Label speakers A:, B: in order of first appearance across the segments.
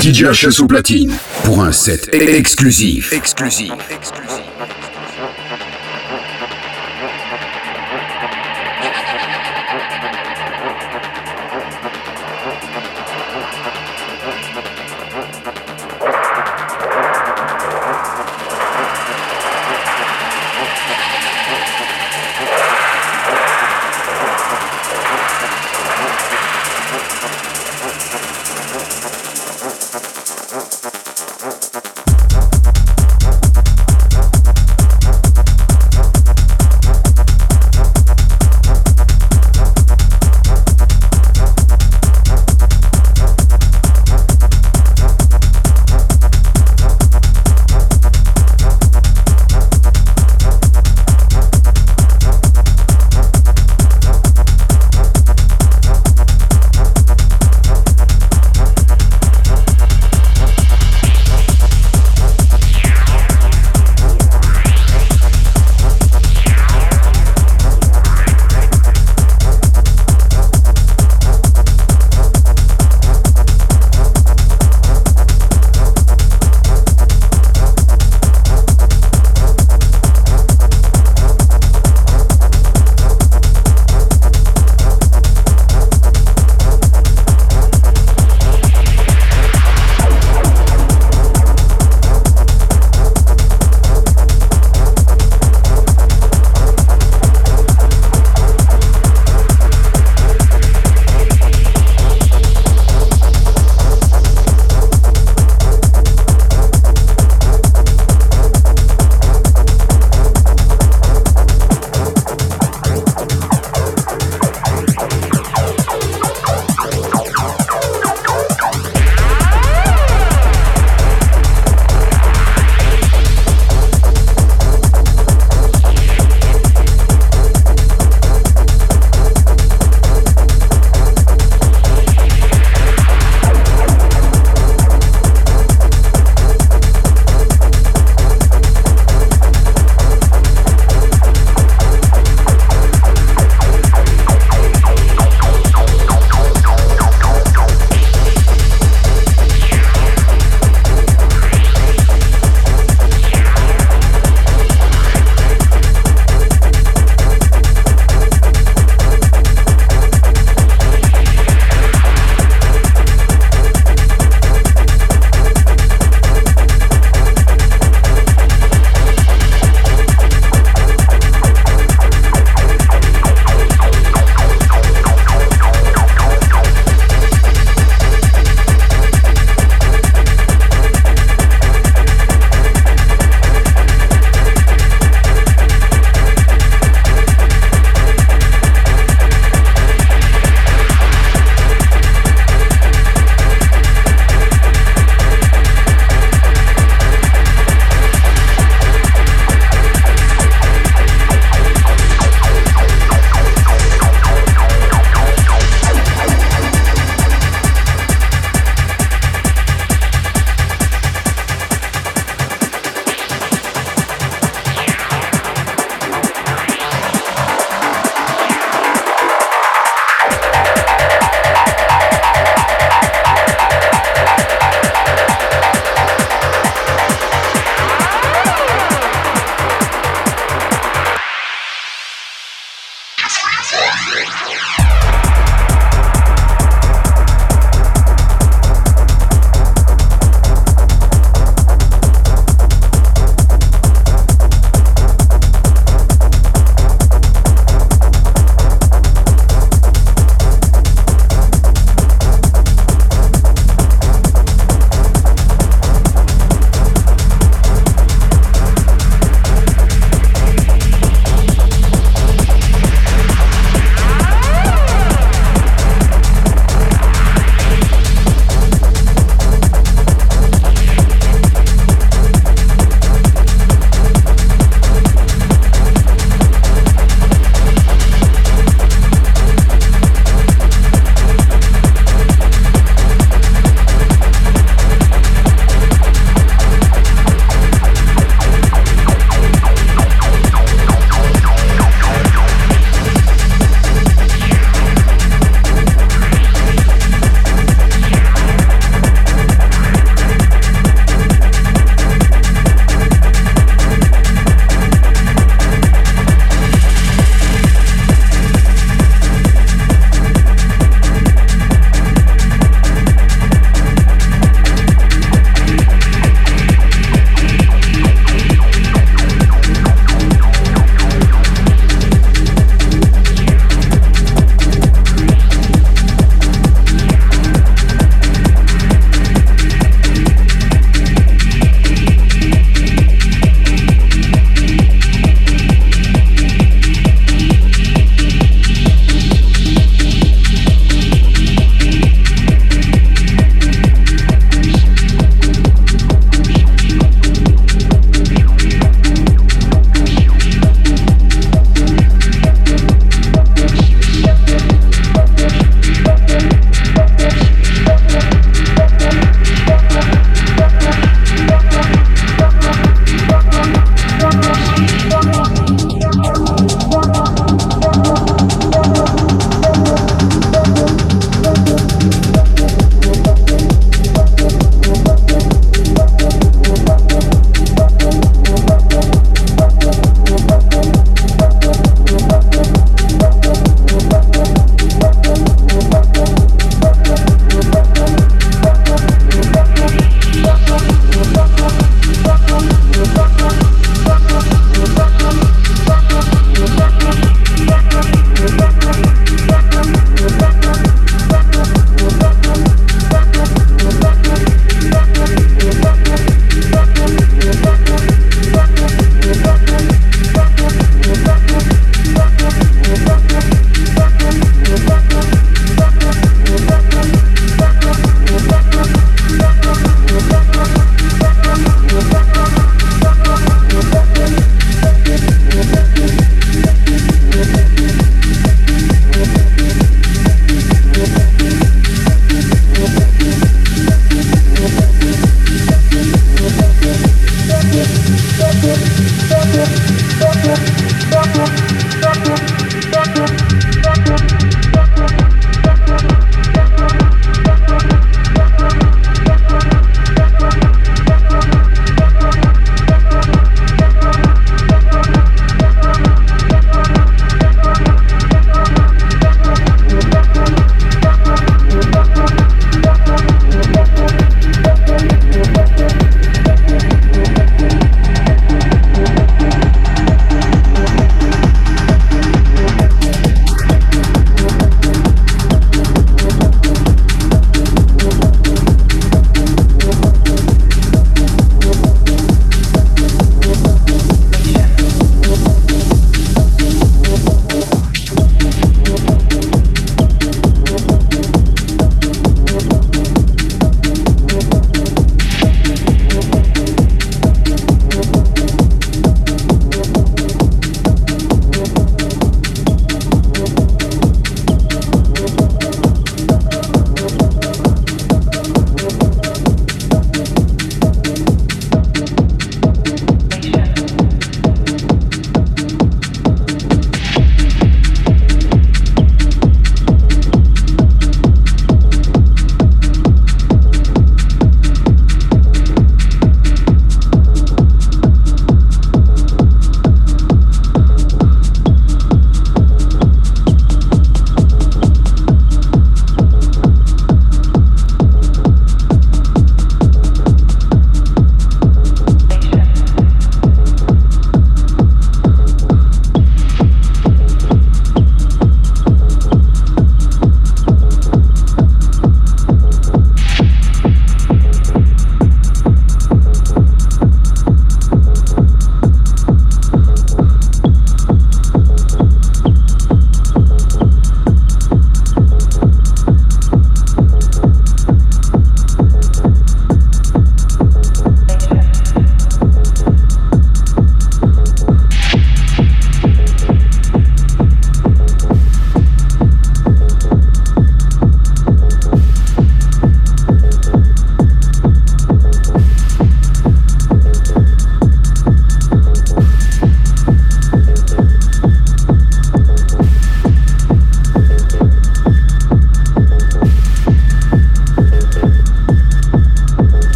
A: DJ HS au platine pour un set exclusif. Exclusif. Exclusif.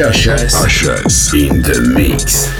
A: Just in the mix.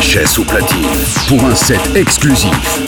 A: VHS ou platine pour un set exclusif.